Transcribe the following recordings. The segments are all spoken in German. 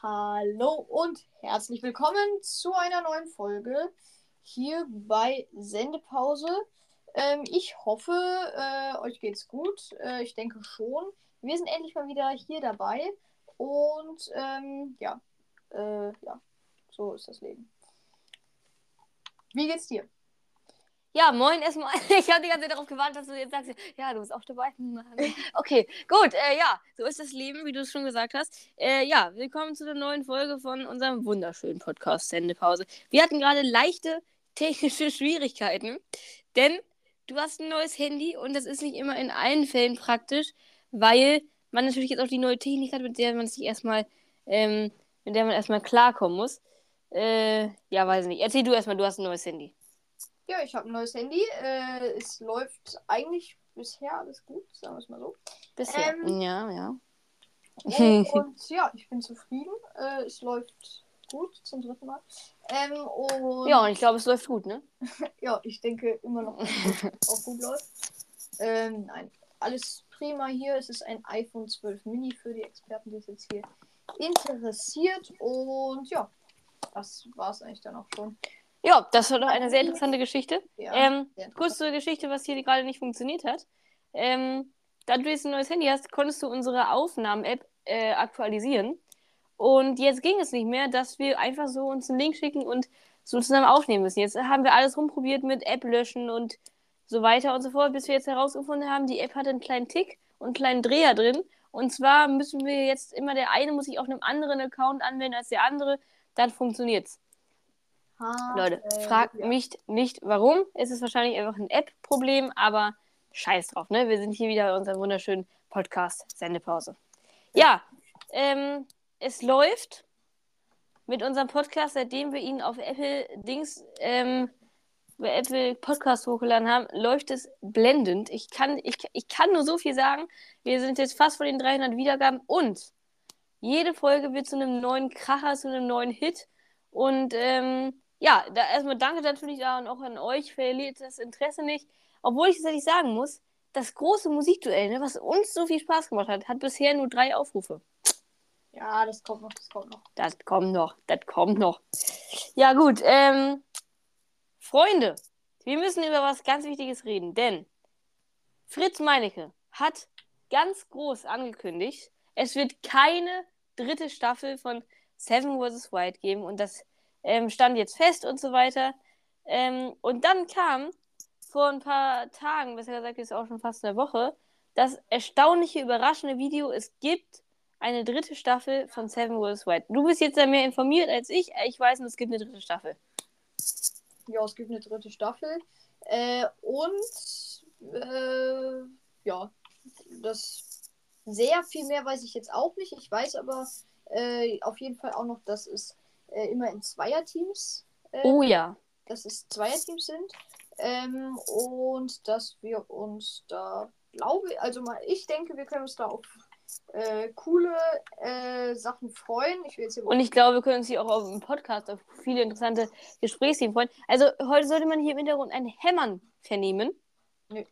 Hallo und herzlich willkommen zu einer neuen Folge hier bei Sendepause. Ähm, ich hoffe, äh, euch geht's gut. Äh, ich denke schon. Wir sind endlich mal wieder hier dabei. Und ähm, ja, äh, ja, so ist das Leben. Wie geht's dir? Ja, moin erstmal. Ich habe die ganze Zeit darauf gewartet, dass du jetzt sagst, ja, du bist auch dabei. Okay, gut. Äh, ja, so ist das Leben, wie du es schon gesagt hast. Äh, ja, willkommen zu der neuen Folge von unserem wunderschönen Podcast Sendepause. Wir hatten gerade leichte technische Schwierigkeiten, denn du hast ein neues Handy und das ist nicht immer in allen Fällen praktisch, weil man natürlich jetzt auch die neue Technik hat, mit der man sich erstmal, ähm, mit der man erstmal klarkommen muss. Äh, ja, weiß nicht. Erzähl du erstmal, du hast ein neues Handy. Ja, ich habe ein neues Handy. Äh, es läuft eigentlich bisher alles gut, sagen wir es mal so. Bisher. Ähm, ja, ja. Und, und ja, ich bin zufrieden. Äh, es läuft gut zum dritten Mal. Ähm, und Ja, und ich glaube, es läuft gut, ne? ja, ich denke immer noch, dass es auch gut läuft. Ähm, nein, alles prima hier. Es ist ein iPhone 12 Mini für die Experten, die es jetzt hier interessiert. Und ja, das war es eigentlich dann auch schon. Ja, das war doch eine sehr interessante Geschichte. Ja, ähm, sehr kurz zur Geschichte, was hier gerade nicht funktioniert hat. Ähm, da du jetzt ein neues Handy hast, konntest du unsere Aufnahmen-App äh, aktualisieren. Und jetzt ging es nicht mehr, dass wir einfach so uns einen Link schicken und so zusammen aufnehmen müssen. Jetzt haben wir alles rumprobiert mit App löschen und so weiter und so fort, bis wir jetzt herausgefunden haben, die App hat einen kleinen Tick und einen kleinen Dreher drin. Und zwar müssen wir jetzt immer, der eine muss sich auf einem anderen Account anwenden als der andere, dann funktioniert's. Ha, Leute, fragt ja. mich nicht warum. Es ist wahrscheinlich einfach ein App-Problem, aber scheiß drauf, ne? Wir sind hier wieder bei unserem wunderschönen Podcast Sendepause. Ja, ähm, es läuft mit unserem Podcast, seitdem wir ihn auf Apple Dings, ähm, bei Apple Podcast hochgeladen haben, läuft es blendend. Ich kann, ich, ich kann nur so viel sagen. Wir sind jetzt fast vor den 300 Wiedergaben und jede Folge wird zu einem neuen Kracher, zu einem neuen Hit. Und ähm, ja, da erstmal danke natürlich und auch an euch. Verliert das Interesse nicht. Obwohl ich tatsächlich sagen muss, das große Musikduell, ne, was uns so viel Spaß gemacht hat, hat bisher nur drei Aufrufe. Ja, das kommt noch, das kommt noch. Das kommt noch, das kommt noch. Ja, gut. Ähm, Freunde, wir müssen über was ganz Wichtiges reden, denn Fritz Meinecke hat ganz groß angekündigt, es wird keine dritte Staffel von Seven vs. White geben und das ähm, stand jetzt fest und so weiter. Ähm, und dann kam vor ein paar Tagen, besser gesagt ist auch schon fast eine Woche, das erstaunliche, überraschende Video, es gibt eine dritte Staffel von Seven vs. White. Du bist jetzt mehr informiert als ich. Ich weiß, es gibt eine dritte Staffel. Ja, es gibt eine dritte Staffel. Äh, und äh, ja, das sehr viel mehr weiß ich jetzt auch nicht. Ich weiß aber äh, auf jeden Fall auch noch, dass es äh, immer in Zweierteams, äh, Oh ja. dass es Zweierteams sind. Ähm, und dass wir uns da, glaube also mal, ich denke, wir können uns da auf äh, coole äh, Sachen freuen. Ich will jetzt hier Und ich glaube, wir können uns hier auch auf dem Podcast auf viele interessante Gesprächsthemen freuen. Also heute sollte man hier im Hintergrund ein Hämmern vernehmen. Nee.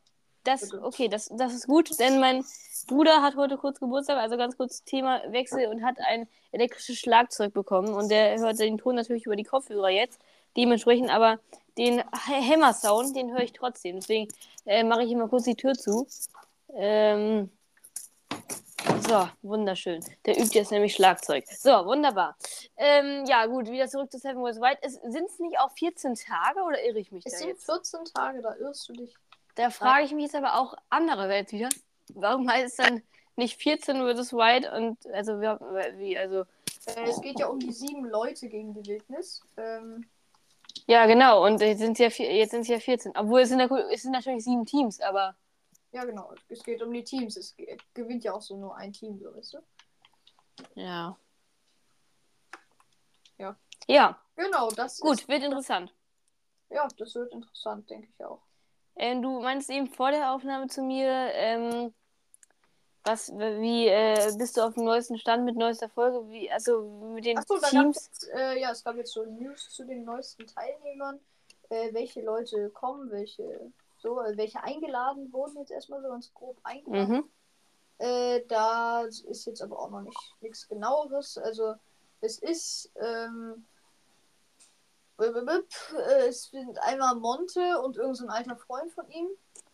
Das, okay, das, das ist gut, denn mein Bruder hat heute kurz Geburtstag, also ganz kurz Themawechsel und hat ein elektrisches Schlagzeug bekommen und der hört den Ton natürlich über die Kopfhörer jetzt, dementsprechend, aber den H- Hämmer-Sound, den höre ich trotzdem, deswegen äh, mache ich immer kurz die Tür zu. Ähm, so, wunderschön. Der übt jetzt nämlich Schlagzeug. So, wunderbar. Ähm, ja, gut, wieder zurück zu Seven Wars White. Sind es nicht auch 14 Tage oder irre ich mich Es da sind jetzt? 14 Tage, da irrst du dich. Da frage ich mich jetzt aber auch andererseits wieder. Warum heißt es dann nicht 14 vs. White und also wir, wie, also. Äh, es geht ja um die sieben Leute gegen die Wildnis. Ähm, Ja, genau, und jetzt sind es ja, vier- jetzt sind's ja 14. Obwohl es sind, ja, es sind natürlich sieben Teams, aber. ja, genau. Es geht um die Teams. Es ge- gewinnt ja auch so nur ein Team, so weißt du. Ja. Ja. Ja, Genau, das gut, ist. wird interessant. Ja, das wird interessant, denke ich auch. Ähm, du meinst eben vor der Aufnahme zu mir, ähm, was, wie, äh, bist du auf dem neuesten Stand mit neuester Folge? Wie, also mit den Achso, Teams? es, äh, ja, es gab jetzt so News zu den neuesten Teilnehmern, äh, welche Leute kommen, welche so, äh, welche eingeladen wurden jetzt erstmal so ganz grob eingeladen. Mhm. Äh, da ist jetzt aber auch noch nicht nichts genaueres. Also es ist ähm, es sind einmal Monte und irgendein so alter Freund von ihm.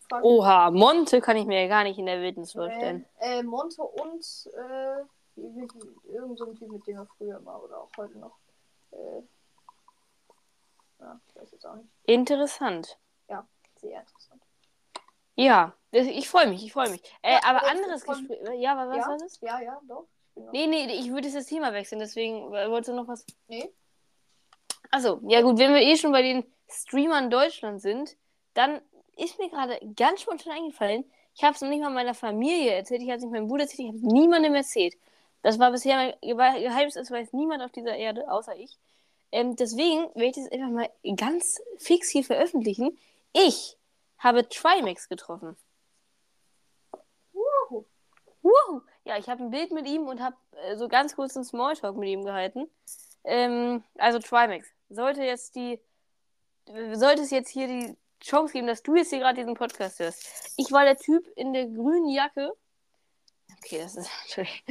Frag Oha, Monte kann ich mir ja gar nicht in der Wildnis vorstellen. Äh, äh, Monte und äh, irgend so ein Typ, mit dem er früher war oder auch heute noch. Äh, ja, ich weiß jetzt auch nicht. Interessant. Ja, sehr interessant. Ja, ich freue mich, ich freue mich. Äh, ja, aber anderes von... Gespräch. Ja, was ja, war das? Ja, ja, doch. Nee, nee, ich würde das Thema wechseln, deswegen wolltest du noch was. Nee. Achso, ja gut, wenn wir eh schon bei den Streamern Deutschland sind, dann ist mir gerade ganz spontan eingefallen, ich habe es noch nicht mal meiner Familie erzählt, ich habe es nicht meinem Bruder erzählt, ich habe es niemandem erzählt. Das war bisher mein Geheimnis, das weiß niemand auf dieser Erde, außer ich. Ähm, deswegen werde ich das einfach mal ganz fix hier veröffentlichen. Ich habe Trimax getroffen. Wuhu. Wuhu. Ja, ich habe ein Bild mit ihm und habe äh, so ganz kurz einen Smalltalk mit ihm gehalten. Ähm, also Trimax sollte jetzt die, sollte es jetzt hier die Chance geben, dass du jetzt hier gerade diesen Podcast hörst. Ich war der Typ in der grünen Jacke. Okay, das ist natürlich.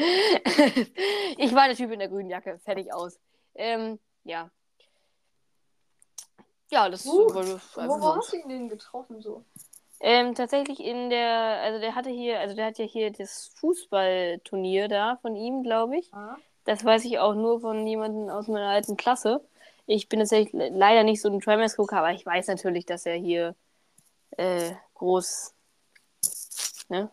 ich war der Typ in der grünen Jacke. Fertig aus. Ähm, ja. Ja, das uh, wurde. Wo hast du ihn denn getroffen so? Ähm, tatsächlich in der, also der hatte hier, also der hat ja hier das Fußballturnier da von ihm, glaube ich. Ah. Das weiß ich auch nur von jemandem aus meiner alten Klasse. Ich bin tatsächlich leider nicht so ein Trimax-Gucker, aber ich weiß natürlich, dass er hier äh, groß. Ne?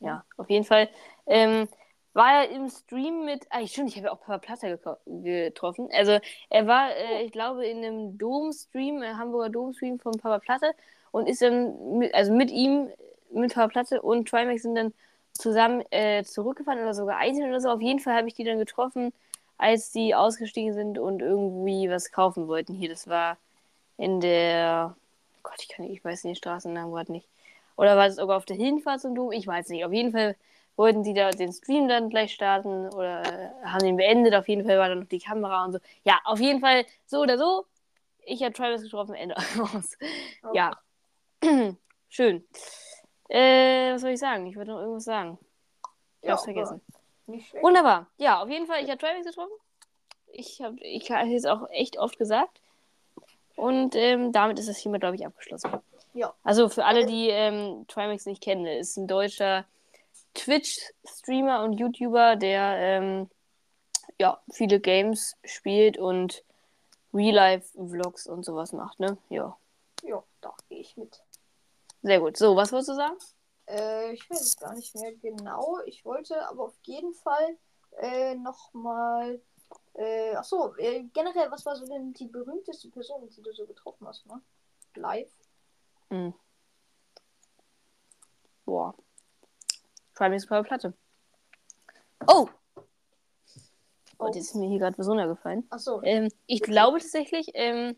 Ja, auf jeden Fall. Ähm, war er im Stream mit. Ah, stimmt, ich habe ja auch Papa Platter getroffen. Also, er war, äh, ich glaube, in einem Dom-Stream, äh, Hamburger Dom-Stream von Papa Platte und ist dann, mit, also mit ihm, mit Papa Platte und Trimax sind dann zusammen äh, zurückgefahren oder sogar einzeln oder so. Auf jeden Fall habe ich die dann getroffen als die ausgestiegen sind und irgendwie was kaufen wollten. Hier, das war in der. Gott, ich kann nicht, ich weiß nicht, den Straßennamen gerade nicht. Oder war es sogar auf der Hinfahrt zum Dom? Ich weiß nicht. Auf jeden Fall wollten die da den Stream dann gleich starten oder haben den beendet. Auf jeden Fall war dann noch die Kamera und so. Ja, auf jeden Fall so oder so. Ich habe Travis getroffen, Ende aus. Okay. Ja. Schön. Äh, was soll ich sagen? Ich würde noch irgendwas sagen. Ich ja, hab's vergessen. Wunderbar. Ja, auf jeden Fall, ich habe Travis getroffen. Ich habe ich hab es auch echt oft gesagt. Und ähm, damit ist das hiermit, glaube ich, abgeschlossen. Ja. Also für alle, die ähm, Trimax nicht kennen, ist ein deutscher Twitch-Streamer und YouTuber, der ähm, ja, viele Games spielt und Real-Life-Vlogs und sowas macht, ne? Ja. Ja, da gehe ich mit. Sehr gut. So, was wolltest du sagen? Äh, ich weiß es gar nicht mehr genau. Ich wollte aber auf jeden Fall äh, nochmal. Äh, achso, äh, generell, was war so denn die berühmteste Person, die du so getroffen hast, ne? Live? Mhm. Boah. Trimax Power Platte. Oh! Oh, das ist mir hier gerade besonders gefallen. Achso. Ähm, ich glaube tatsächlich, ähm,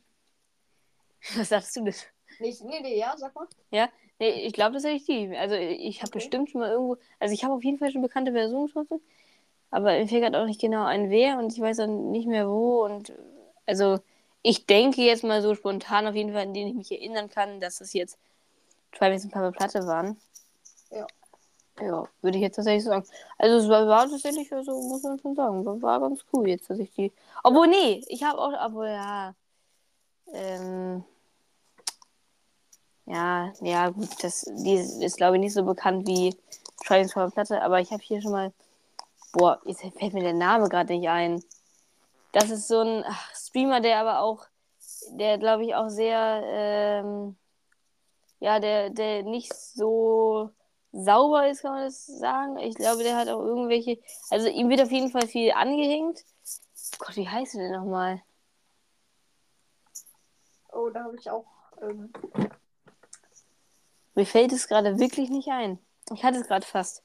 was sagst du das? Nee, nee, nee, ja, sag mal. Ja, Nee, ich glaube tatsächlich die. Also ich habe okay. bestimmt schon mal irgendwo. Also ich habe auf jeden Fall schon bekannte Personen getroffen. Aber mir gerade auch nicht genau ein wer und ich weiß dann nicht mehr wo. Und also ich denke jetzt mal so spontan auf jeden Fall, an den ich mich erinnern kann, dass es jetzt Trimax und Papa Platte waren. Ja. Ja, würde ich jetzt tatsächlich sagen. Also es war, war tatsächlich, also muss man schon sagen, war, war ganz cool jetzt, dass ich die. Obwohl, nee, ich habe auch, obwohl ja. Ähm, ja, ja, gut, das, die ist, glaube ich, nicht so bekannt wie Transformer Platte, aber ich habe hier schon mal. Boah, jetzt fällt mir der Name gerade nicht ein. Das ist so ein ach, Streamer, der aber auch, der glaube ich auch sehr, ähm, ja, der, der nicht so sauber ist, kann man das sagen. Ich glaube, der hat auch irgendwelche, also ihm wird auf jeden Fall viel angehängt. Gott, wie heißt du denn nochmal? Oh, da habe ich auch ähm, mir fällt es gerade wirklich nicht ein. Ich hatte es gerade fast.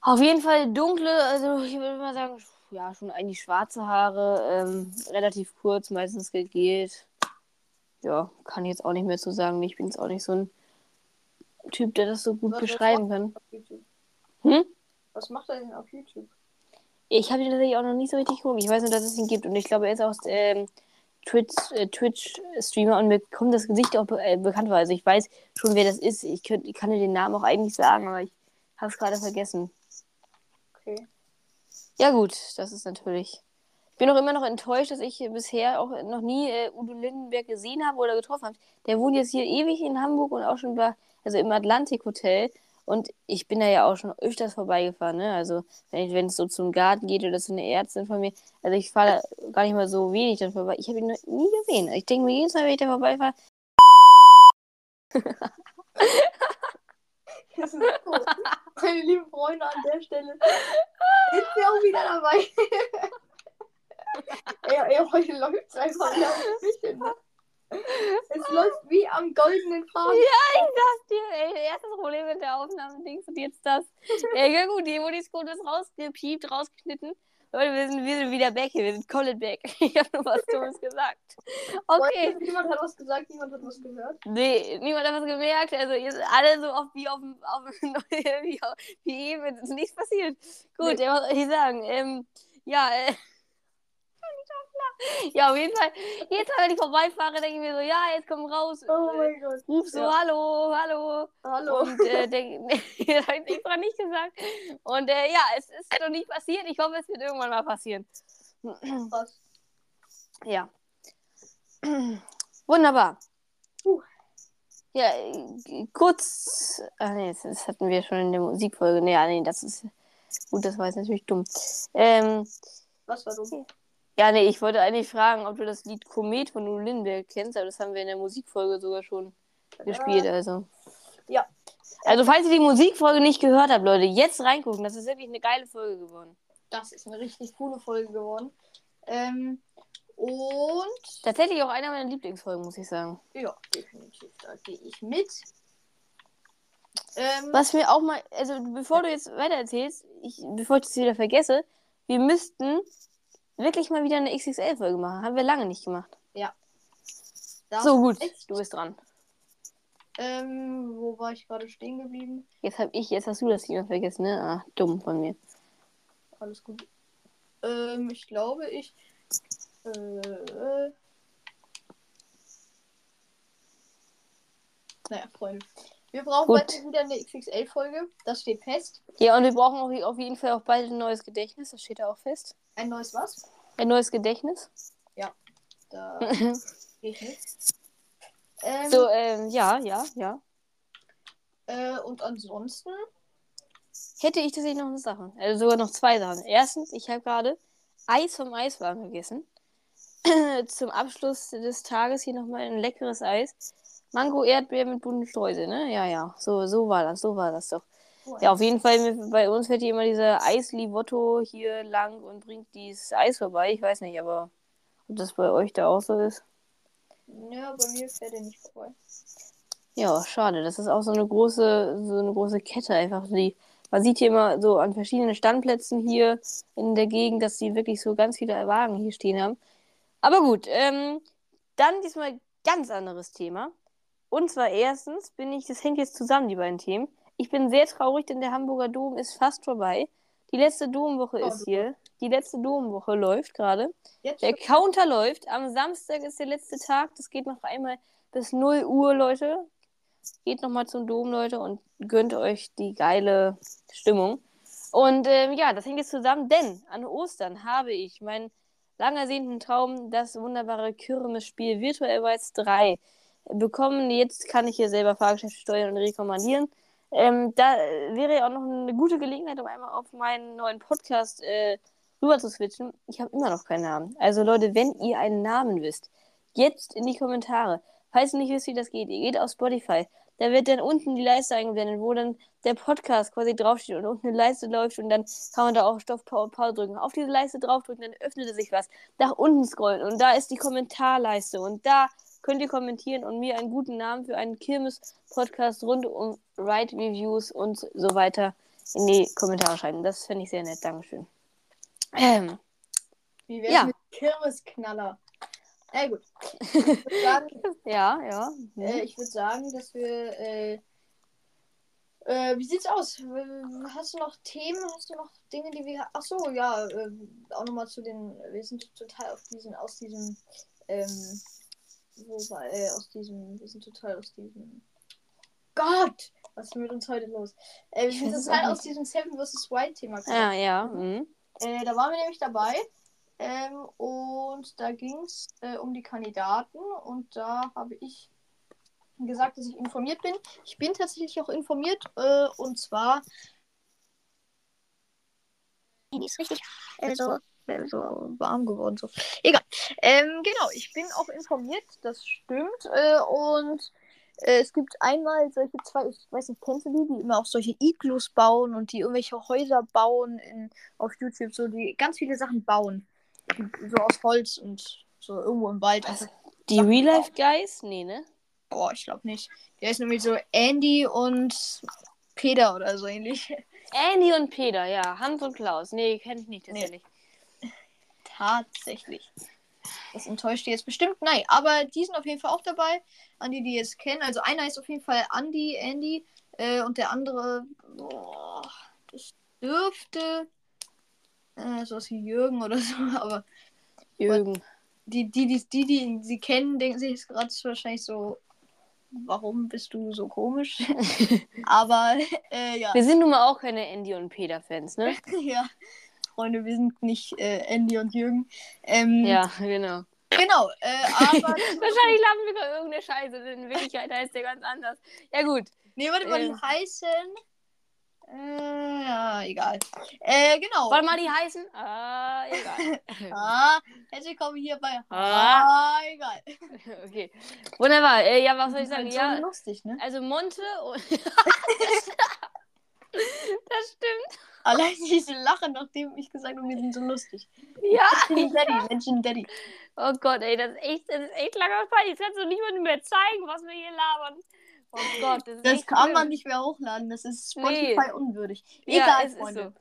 Auf jeden Fall dunkle, also ich würde mal sagen, ja, schon eigentlich schwarze Haare, ähm, relativ kurz, meistens gegelt. Ja, kann ich jetzt auch nicht mehr zu sagen. Ich bin jetzt auch nicht so ein Typ, der das so gut Was beschreiben kann. Hm? Was macht er denn auf YouTube? Ich habe ihn tatsächlich auch noch nicht so richtig geguckt. Ich weiß nur, dass es ihn gibt und ich glaube, er ist auch ähm, äh, Twitch-Streamer und mir kommt das Gesicht auch äh, bekannt vor. Also ich weiß schon, wer das ist. Ich, könnt, ich kann dir den Namen auch eigentlich sagen, aber ich Hab's gerade vergessen. Okay. Ja, gut, das ist natürlich. Ich bin auch immer noch enttäuscht, dass ich bisher auch noch nie äh, Udo Lindenberg gesehen habe oder getroffen habe. Der wohnt jetzt hier ewig in Hamburg und auch schon bei, also im Atlantik Hotel. Und ich bin da ja auch schon öfters vorbeigefahren, ne? Also, wenn, es so zum Garten geht oder zu einer Ärztin von mir. Also, ich fahre gar nicht mal so wenig dann vorbei. Ich habe ihn noch nie gesehen. Ich denke mir jedes Mal, wenn ich da vorbeifahre. Das ist cool. Meine lieben Freunde an der Stelle. Sind wir auch wieder dabei. ey, ey, heute läuft es einfach ein bisschen? Es läuft wie am goldenen Faden. Ja, ich sag's dir, ey, erstes Problem mit der Aufnahme, Dings und jetzt das. Ja gut, die Scott ist rausgepiept, rausgeschnitten. Leute, wir sind, wir sind wieder back hier, wir sind komplett back. Ich habe nur was Dummes gesagt. Okay. Leute, Niemand hat was gesagt, niemand hat was gehört. Nee, niemand hat was gemerkt. Also ihr seid alle so auf, wie auf dem auf, wie, auf, wie eben, es ist nichts passiert. Gut, Nee. was soll ich sagen? Ähm, ja, äh. Ja, auf jeden Fall. Jetzt, wenn ich vorbeifahre, denke ich mir so, ja, jetzt komm raus. Oh mein Gott. Ruf so, Ja. hallo, hallo. Hallo. Und äh, denk, das habe ich extra nicht gesagt. Und äh, ja, es ist noch nicht passiert. Ich hoffe, es wird irgendwann mal passieren. Krass. Ja. Wunderbar. Puh. Ja, äh, kurz. Ach nee, das, das hatten wir schon in der Musikfolge. Nee, ah, nee, das ist. Gut, das war jetzt natürlich dumm. Ähm, Was war dumm? Ja, nee, ich wollte eigentlich fragen, ob du das Lied Komet von Udo Lindenberg kennst, aber das haben wir in der Musikfolge sogar schon gespielt, also. ja. Also, falls ihr die Musikfolge nicht gehört habt, Leute, jetzt reingucken. Das ist wirklich eine geile Folge geworden. Das ist eine richtig coole Folge geworden. Ähm, und Tatsächlich auch einer meiner Lieblingsfolgen, muss ich sagen. ja, definitiv, da gehe ich mit. Ähm, Was mir auch mal, also bevor du jetzt weiter erzählst, ich, bevor ich das wieder vergesse, wir müssten wirklich mal wieder eine XXL-Folge machen. Haben wir lange nicht gemacht. das so gut, echt, du bist dran. Ähm, wo war ich gerade stehen geblieben? Jetzt hab ich, jetzt hast du das Thema vergessen, ne? Ah, dumm von mir. Alles gut. Ähm, ich glaube, ich. Äh, naja, Freunde. Wir brauchen Gut. bald wieder eine XXL-Folge. Das steht fest. Ja, und wir brauchen auch auf jeden Fall auch bald ein neues Gedächtnis. Das steht da auch fest. Ein neues was? Ein neues Gedächtnis. Da ich mit. Ähm, so, ähm, ja, ja, ja. äh, und ansonsten. Hätte ich tatsächlich noch eine Sache. Also sogar noch zwei Sachen. Erstens, ich habe gerade Eis vom Eiswagen gegessen. Zum Abschluss des Tages hier nochmal ein leckeres Eis. Mango, Erdbeer mit bunten Streusel, ne? Ja, ja. So, so war das, so war das doch. Oh, Ja, auf jeden Fall, bei uns fährt hier immer dieser Eisli-Votto hier lang und bringt dieses Eis vorbei. Ich weiß nicht, aber ob das bei euch da auch so ist. Ja, bei mir fährt er nicht vorbei. Ja, schade. Das ist auch so eine große, so eine große Kette einfach. Die, man sieht hier immer so an verschiedenen Standplätzen hier in der Gegend, dass sie wirklich so ganz viele Wagen hier stehen haben. Aber gut, ähm, dann diesmal ganz anderes Thema. Und zwar erstens bin ich, das hängt jetzt zusammen, die beiden Themen. Ich bin sehr traurig, denn der Hamburger Dom ist fast vorbei. Die letzte Domwoche Oh, ist hier. Die letzte Domwoche läuft gerade. Der Counter läuft. Am Samstag ist der letzte Tag. Das geht noch einmal bis 0 Uhr, Leute. Geht nochmal zum Dom, Leute, und gönnt euch die geile Stimmung. Und ähm, ja, das hängt jetzt zusammen, denn an Ostern habe ich meinen lang ersehnten Traum, das wunderbare Kirmesspiel Virtual Rights 3 bekommen. Jetzt kann ich hier selber Fahrgeschäfte steuern und rekommandieren. Ähm, da wäre ja auch noch eine gute Gelegenheit, um einmal auf meinen neuen Podcast äh, rüber zu switchen. Ich habe immer noch keinen Namen. Also Leute, wenn ihr einen Namen wisst, jetzt in die Kommentare. Falls ihr nicht wisst, wie das geht, ihr geht auf Spotify. Da wird dann unten die Leiste eingeblendet, wo dann der Podcast quasi draufsteht und unten eine Leiste läuft und dann kann man da auch Stoff Pause drücken. Auf diese Leiste draufdrücken, dann öffnet sich was. Nach unten scrollen und da ist die Kommentarleiste und da könnt ihr kommentieren und mir einen guten Namen für einen Kirmes-Podcast rund um Ride-Reviews und so weiter in die Kommentare schreiben. Das finde ich sehr nett. Dankeschön. Ähm, Wie wär's Ja. mit Kirmesknaller? Na gut. Ich würde sagen, ja, ja. hm. äh, ich würd sagen, dass wir. Äh, äh, wie sieht's aus? Hast du noch Themen? Hast du noch Dinge, die wir. Ach so, ja. Äh, auch nochmal zu den. Wir sind total auf diesen. Aus diesem. Ähm, wo war. Äh, aus diesem. Wir sind total aus diesem. Gott! Was ist mit uns heute los? Äh, wir sind total aus diesem Seven vs. Wild Thema gekommen. Ja, ja. Mhm. Äh, da waren wir nämlich dabei. Ähm, und da ging es äh, um die Kandidaten. Und da habe ich gesagt, dass ich informiert bin. Ich bin tatsächlich auch informiert. Äh, und zwar. Die ist richtig äh, so, so warm geworden. So. Egal. Ähm, genau, ich bin auch informiert. Das stimmt. Äh, und äh, es gibt einmal solche zwei, ich weiß nicht, kennst du die, die immer auch solche Iglus bauen und die irgendwelche Häuser bauen in, auf YouTube, so die ganz viele Sachen bauen. So aus Holz und so irgendwo im Wald. Also, Die Real Life Guys? Nee, ne? boah, ich glaube nicht. Der ist nämlich so Andy und Peter oder so ähnlich. Andy und Peter, ja. Hans und Klaus. Nee, kennt ich nicht tatsächlich. Tatsächlich. Das enttäuscht die jetzt bestimmt. Nein, aber die sind auf jeden Fall auch dabei. An die, die jetzt kennen. Also einer ist auf jeden Fall Andy, Andy. Äh, und der andere, boah, das dürfte äh, sowas wie Jürgen oder so. Aber Jürgen. die, die, die, die, die sie kennen, denken sich jetzt gerade wahrscheinlich so, warum bist du so komisch? aber äh, ja. Wir sind nun mal auch keine Andy und Peter Fans, ne? ja. Freunde, wir sind nicht äh, Andy und Jürgen. Ähm, Ja, genau. Genau, äh, aber. Wahrscheinlich lachen wir über irgendeine Scheiße, denn in Wirklichkeit heißt der ganz anders. Ja, gut. Nee, warte mal, die Ähm. heißen. Äh, ja, egal. Äh, genau. Warte mal, die heißen? Ah, egal. Ah, herzlich willkommen hier bei. Ah. Ah, egal. okay. Wunderbar. Äh, ja, was soll ich sagen? Halt Ja, lustig, ne? also Monte und. Das stimmt. Allein diese Lache, nachdem ich gesagt habe, wir sind so lustig. Ja. Menschen Daddy, Menschen Daddy. Oh Gott, ey, das ist echt, das ist echt langer Fall. Jetzt kannst du niemandem mehr zeigen, was wir hier labern. Oh Gott, das ist Das kann man schlimm. nicht mehr hochladen. Das ist Spotify unwürdig. Ja, Egal, ist Freunde.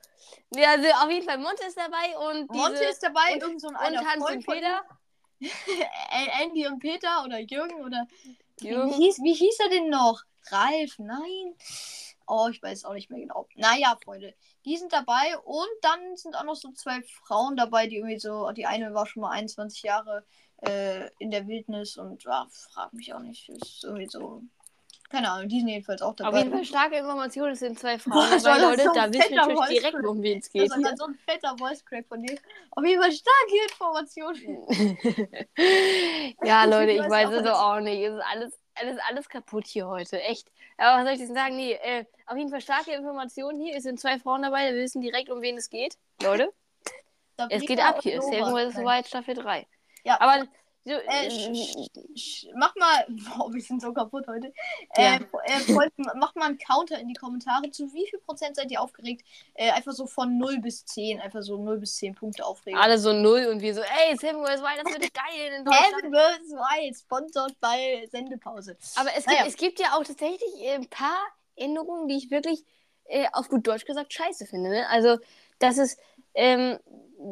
so. Ja, also auf jeden Fall Monte ist dabei und diese, Monte ist dabei, und- irgend so ein und Hans Freund und Peter. Andy und Peter oder Jürgen oder wie Jürgen. hieß, wie hieß er denn noch? Ralf? Nein. Oh, ich weiß auch nicht mehr genau. Naja, Freunde, die sind dabei und dann sind auch noch so zwei Frauen dabei, die irgendwie so, die eine war schon mal 21 Jahre äh, in der Wildnis und ja, frag mich auch nicht. Ist irgendwie so. Keine Ahnung, die sind jedenfalls auch dabei. Auf jeden Fall starke Informationen, es sind zwei Boah, Frauen das dabei, war Leute. so Da wissen wir natürlich direkt, Voice-Crack. um wen es das geht. war dann so ein fetter Voice Crack von dir. Auf jeden Fall starke Informationen. ja, Leute, Ich weiß es auch nicht. Es ist alles, alles, alles kaputt hier heute. Echt. Aber was soll ich denn sagen? Nee, äh, auf jeden Fall starke Informationen hier. Es sind zwei Frauen dabei, wir wissen direkt, um wen es geht. Leute, es geht ab hier. Saving vs. Wild Staffel 3. Ja, Aber so, Äh, äh, sch- mach mal, boah, wir sind so kaputt heute. Ja. Äh, äh, folgt, mach mal einen Counter in die Kommentare. Zu wie viel Prozent seid ihr aufgeregt? Äh, einfach so von 0 bis 10. Einfach so 0 bis 10 Punkte aufregen. alle so null und wir so, ey, Saving vs. Wild, das wird geil in Deutschland. Heaven vs. Wild, sponsored bei Sendepause. Aber es gibt, Naja. es gibt ja auch tatsächlich äh, ein paar Änderungen, die ich wirklich äh, auf gut Deutsch gesagt scheiße finde. Ne? Also, dass es ähm,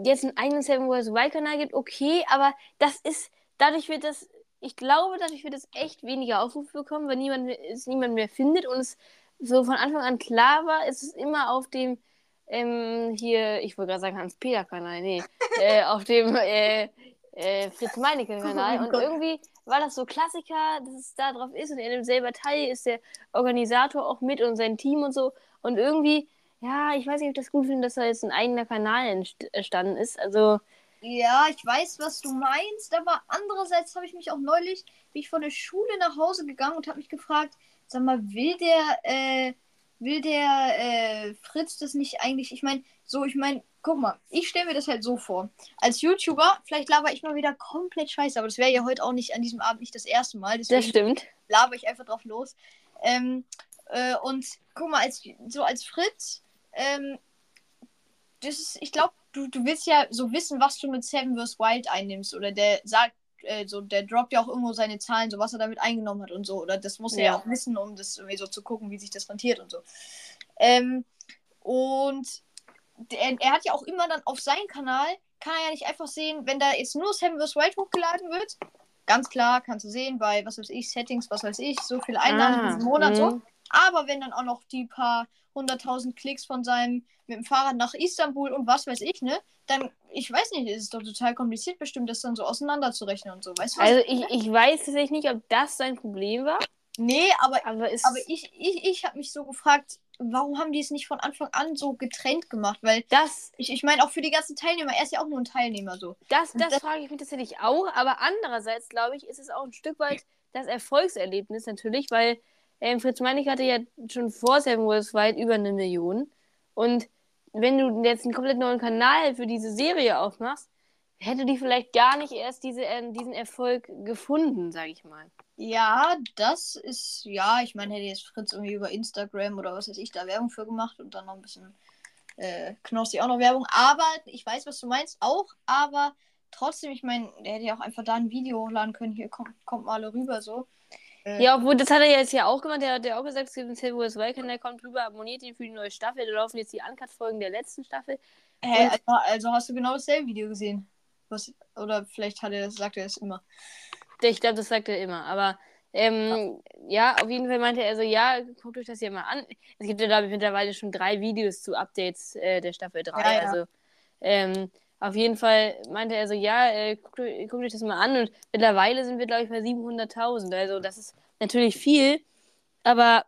jetzt einen eigenen Seven Wars Wild Kanal gibt, okay, aber das ist, dadurch wird das, ich glaube, dadurch wird es echt weniger Aufrufe bekommen, weil niemand, mehr- es niemand mehr findet und es so von Anfang an klar war, es ist immer auf dem ähm, hier, ich wollte gerade sagen Hans-Peter-Kanal, nee, äh, auf dem äh, äh, Fritz-Meinecke-Kanal Oh und Gott. irgendwie war das so Klassiker, dass es da drauf ist und er nimmt selber teil, ist der Organisator auch mit und sein Team und so. Und irgendwie, ja, ich weiß nicht, ob ich das gut finde, dass da jetzt ein eigener Kanal entst- entstanden ist. Also, Ja, ich weiß, was du meinst, aber andererseits habe ich mich auch neulich, bin ich von der Schule nach Hause gegangen und habe mich gefragt, sag mal, will der, äh, will der äh, Fritz das nicht eigentlich, ich meine, so, ich meine, guck mal, ich stelle mir das halt so vor. Als YouTuber, vielleicht laber ich mal wieder komplett scheiße, aber das wäre ja heute auch nicht an diesem Abend nicht das erste Mal, das stimmt. laber ich einfach drauf los. Ähm, äh, und guck mal, als, so als Fritz, ähm, das ist, ich glaube, du, du willst ja so wissen, was du mit Seven vs. Wild einnimmst. Oder der sagt, äh, so, der droppt ja auch irgendwo seine Zahlen, so was er damit eingenommen hat und so. Oder das muss er ja Ja. auch wissen, um das irgendwie so zu gucken, wie sich das rentiert und so. Ähm, und der, er hat ja auch immer dann auf seinen Kanal, kann er ja nicht einfach sehen, wenn da jetzt nur Seven vs. Wild hochgeladen wird. Ganz klar, kannst du sehen bei, was weiß ich, Settings, was weiß ich, so viele Einnahmen Ah, diesen Monat, so. Aber wenn dann auch noch die paar hunderttausend Klicks von seinem mit dem Fahrrad nach Istanbul und was weiß ich, ne, dann, ich weiß nicht, ist es doch total kompliziert bestimmt, das dann so auseinanderzurechnen und so, weißt du? Also, ich ich, weiß tatsächlich nicht, ob das sein Problem war. Nee, aber, Aber, aber ich, ich, ich habe mich so gefragt, warum haben die es nicht von Anfang an so getrennt gemacht? Weil das, ich, ich meine auch für die ganzen Teilnehmer, er ist ja auch nur ein Teilnehmer so. das, das Das- frage ich mich tatsächlich auch. Aber andererseits, glaube ich, ist es auch ein Stück weit das Erfolgserlebnis natürlich, weil ähm, Fritz Meinecke hatte ja schon vor Seven Worlds Wide über eine Million. Und wenn du jetzt einen komplett neuen Kanal für diese Serie aufmachst, hätte die vielleicht gar nicht erst diese, äh, diesen Erfolg gefunden, sage ich mal. Ja, das ist, ja, ich meine, hätte jetzt Fritz irgendwie über Instagram oder was weiß ich da Werbung für gemacht und dann noch ein bisschen äh, Knossi auch noch Werbung. Aber ich weiß, was du meinst, auch, aber trotzdem, ich meine, der hätte ja auch einfach da ein Video hochladen können, hier kommt, kommt mal alle rüber so. Äh, Ja, obwohl, das hat er jetzt ja auch gemacht. Der hat ja auch gesagt, es gibt einen Wide Kanal, kommt rüber, abonniert ihn für die neue Staffel. Da laufen jetzt die Uncut-Folgen der letzten Staffel. Hä, also, also hast du genau dasselbe Video gesehen? Was, oder vielleicht hat er das, sagt er das immer. Ich glaube, das sagt er immer. Aber ähm, ja. auf jeden Fall meinte er so, ja, guckt euch das hier mal an. Es gibt ja, glaube ich, mittlerweile schon drei Videos zu Updates äh, der Staffel 3. Ja, ja. Also ähm, auf jeden Fall meinte er so, ja, äh, guckt, euch- guckt euch das mal an. Und mittlerweile sind wir, glaube ich, bei 700.000. Also das ist natürlich viel, aber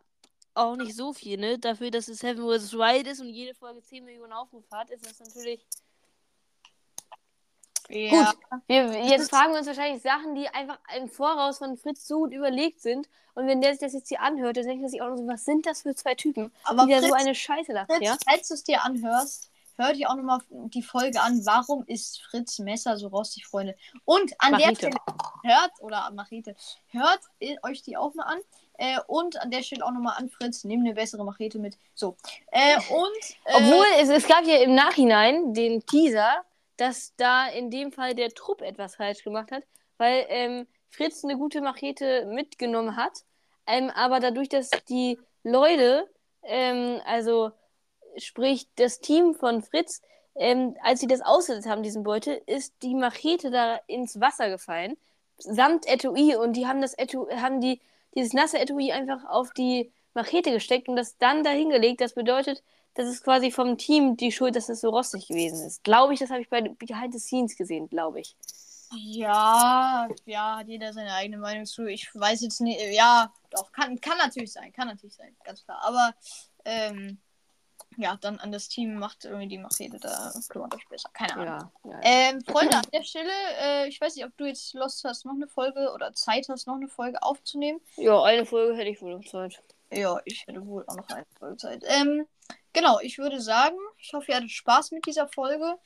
auch nicht so viel, ne? Dafür, dass es Seven vs. Wild ist und jede Folge 10 Millionen Aufrufe hat, ist das natürlich Ja. Wir, jetzt fragen wir uns wahrscheinlich Sachen, die einfach im Voraus von Fritz so gut überlegt sind. Und wenn der sich das jetzt hier anhört, dann denkt er sich auch noch so, was sind das für zwei Typen, Aber die da Fritz, so eine Scheiße lachen, Fritz, ja? falls du es dir anhörst, hör dir auch nochmal die Folge an, warum ist Fritz Messer so rostig, Freunde. Und an der Machete. Stelle hört, oder Machete, hört euch die auch mal an. Äh, und an der Stelle auch nochmal an Fritz, nimm eine bessere Machete mit. So. Äh, und. Äh, Obwohl, es, es gab ja im Nachhinein den Teaser, dass da in dem Fall der Trupp etwas falsch gemacht hat, weil ähm, Fritz eine gute Machete mitgenommen hat, ähm, aber dadurch, dass die Leute, ähm, also sprich das Team von Fritz, ähm, als sie das ausgesetzt haben, diesen Beutel, ist die Machete da ins Wasser gefallen, samt Etui und die haben das Etui, haben die dieses nasse Etui einfach auf die Machete gesteckt und das dann dahingelegt. Das bedeutet, das ist quasi vom Team die Schuld, dass es so rostig gewesen ist. Glaube ich, das habe ich bei Behind the Scenes gesehen, glaube ich. Ja, ja, hat jeder seine eigene Meinung zu. Ich weiß jetzt nicht. Ja, doch, kann, kann natürlich sein, kann natürlich sein, ganz klar. Aber ähm, ja, dann an das Team macht irgendwie die Machete, da kümmert euch besser. Keine Ahnung. Ja. ja. Ähm, Freunde, an der Stelle, äh, ich weiß nicht, ob du jetzt Lust hast, noch eine Folge oder Zeit hast, noch eine Folge aufzunehmen. ja, eine Folge hätte ich wohl noch Zeit. Ja, ich hätte wohl auch noch eine Folge Zeit. Ähm, genau, ich würde sagen, ich hoffe, ihr hattet Spaß mit dieser Folge.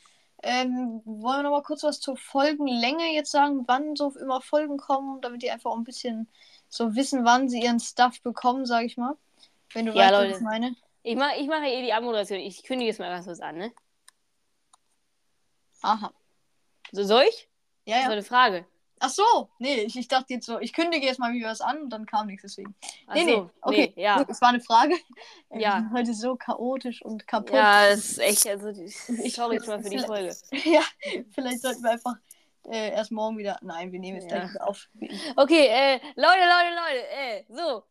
Ähm, wollen wir noch mal kurz was zur Folgenlänge jetzt sagen, wann so immer Folgen kommen, damit ihr einfach auch ein bisschen so wissen, wann sie ihren Stuff bekommen, sage ich mal. Wenn du Ja, weißt, was Leute. ich meine. Ich mache ich mach ja eh die Anmoderation. Ich kündige es mal ganz kurz an, ne? Aha. So, soll ich? Ja, Das war ja. eine Frage. Ach so, nee, ich, ich dachte jetzt so, ich kündige jetzt mal wieder was an und dann kam nichts deswegen. Nee, so, nee, okay. ja. Gut, es war eine Frage. Ja. Sind heute so chaotisch und kaputt. Ja, das ist echt, also, Ich- sorry schon mal für die Folge. Ja, vielleicht sollten wir einfach äh, erst morgen wieder. Nein, wir nehmen jetzt Ja. gleich auf. Okay, äh, Leute, Leute, Leute, äh, so.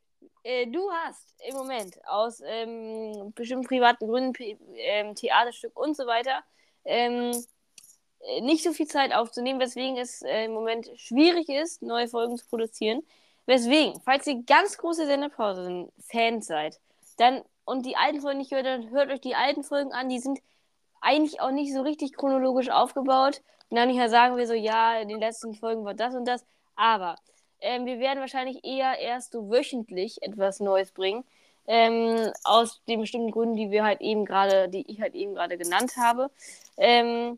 Äh, du hast im Moment aus ähm, bestimmten privaten Gründen, ähm, Theaterstück und so weiter, ähm, äh, nicht so viel Zeit aufzunehmen, weswegen es äh, im Moment schwierig ist, neue Folgen zu produzieren. Weswegen, falls ihr ganz große Sendepausen-Fans seid, dann und die alten Folgen nicht gehört, dann hört euch die alten Folgen an. Die sind eigentlich auch nicht so richtig chronologisch aufgebaut. Manchmal sagen wir so, ja, in den letzten Folgen war das und das. Aber ähm, wir werden wahrscheinlich eher erst so wöchentlich etwas Neues bringen. Ähm, aus den bestimmten Gründen, die wir halt eben gerade, die ich halt eben gerade genannt habe. Ähm,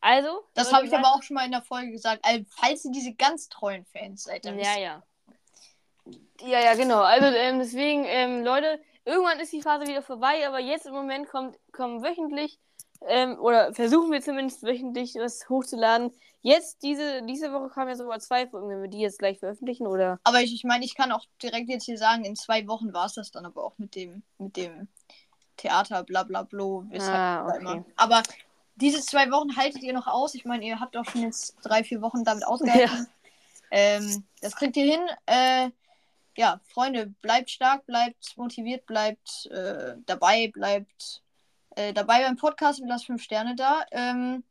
also. Das habe ich aber auch schon mal in der Folge gesagt. Also, falls ihr diese ganz treuen Fans seid, dann Ja, ja. Ja, ja, genau. Also ähm, deswegen, ähm, Leute, irgendwann ist die Phase wieder vorbei, aber jetzt im Moment kommt, kommen wöchentlich, ähm, oder versuchen wir zumindest wöchentlich was hochzuladen. Jetzt, diese, diese Woche kamen ja sogar zwei Folgen, wenn wir die jetzt gleich veröffentlichen, oder? Aber ich, ich meine, ich kann auch direkt jetzt hier sagen, in zwei Wochen war es das dann aber auch mit dem, mit dem Theater, bla bla bla. Ah, okay. immer. Aber diese zwei Wochen haltet ihr noch aus. Ich meine, ihr habt auch schon jetzt drei, vier Wochen damit ausgehalten. Ähm, das kriegt ihr hin. Äh, ja, Freunde, bleibt stark, bleibt motiviert, bleibt äh, dabei, bleibt äh, dabei beim Podcast und lasst fünf Sterne da. Ähm,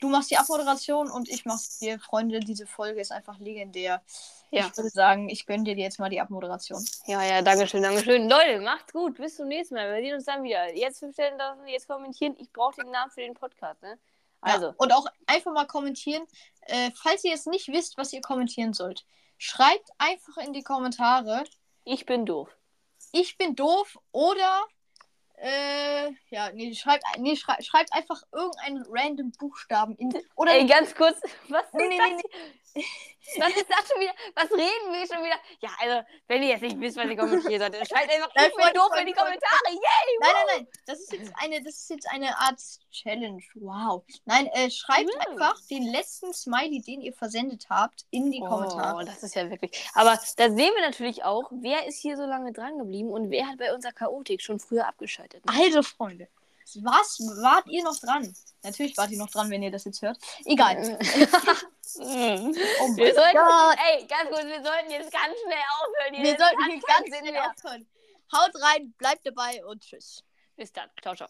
du machst die Abmoderation und ich mach's dir, Freunde. Diese Folge ist einfach legendär. Ja. Ich würde sagen, ich gönne dir jetzt mal die Abmoderation. Ja, ja, danke schön, danke schön. Leute, macht's gut. Bis zum nächsten Mal. Wir sehen uns dann wieder. Jetzt fünf Stellen lassen, jetzt kommentieren. Ich brauche den Namen für den Podcast, ne? Also. Ja, und auch einfach mal kommentieren. Äh, falls ihr jetzt nicht wisst, was ihr kommentieren sollt, schreibt einfach in die Kommentare, Ich bin doof. ich bin doof oder äh, ja, nee, schreibt, nee, schrei, schreibt einfach irgendeinen random Buchstaben in oder Ey, ganz kurz. Was ist Nee, nee, das? nee, Was ist das schon wieder? Was reden wir schon wieder? Ja, also, wenn ihr jetzt nicht wisst, was ihr kommentieren sollt, dann schreibt einfach, ich bin Freunde, doof in die. Kommentare. Yay! Nein, nein, nein. Das ist jetzt eine, das ist jetzt eine Art Challenge. Wow. Nein, äh, schreibt Mhm. einfach den letzten Smiley, den ihr versendet habt, in die Oh, Kommentare. das ist ja wirklich. Aber da sehen wir natürlich auch, wer ist hier so lange dran geblieben und wer hat bei unserer Chaotik schon früher abgeschaltet. Ne? Also, Freunde, was wart ihr noch dran? Natürlich wart ihr noch dran, wenn ihr das jetzt hört. Egal. Oh wir sollten, Gott. ey, ganz kurz, wir sollten jetzt ganz schnell aufhören. hier. Wir sollten hier ganz schnell mehr. aufhören. Haut rein, bleibt dabei und tschüss. Bis dann. Ciao, ciao.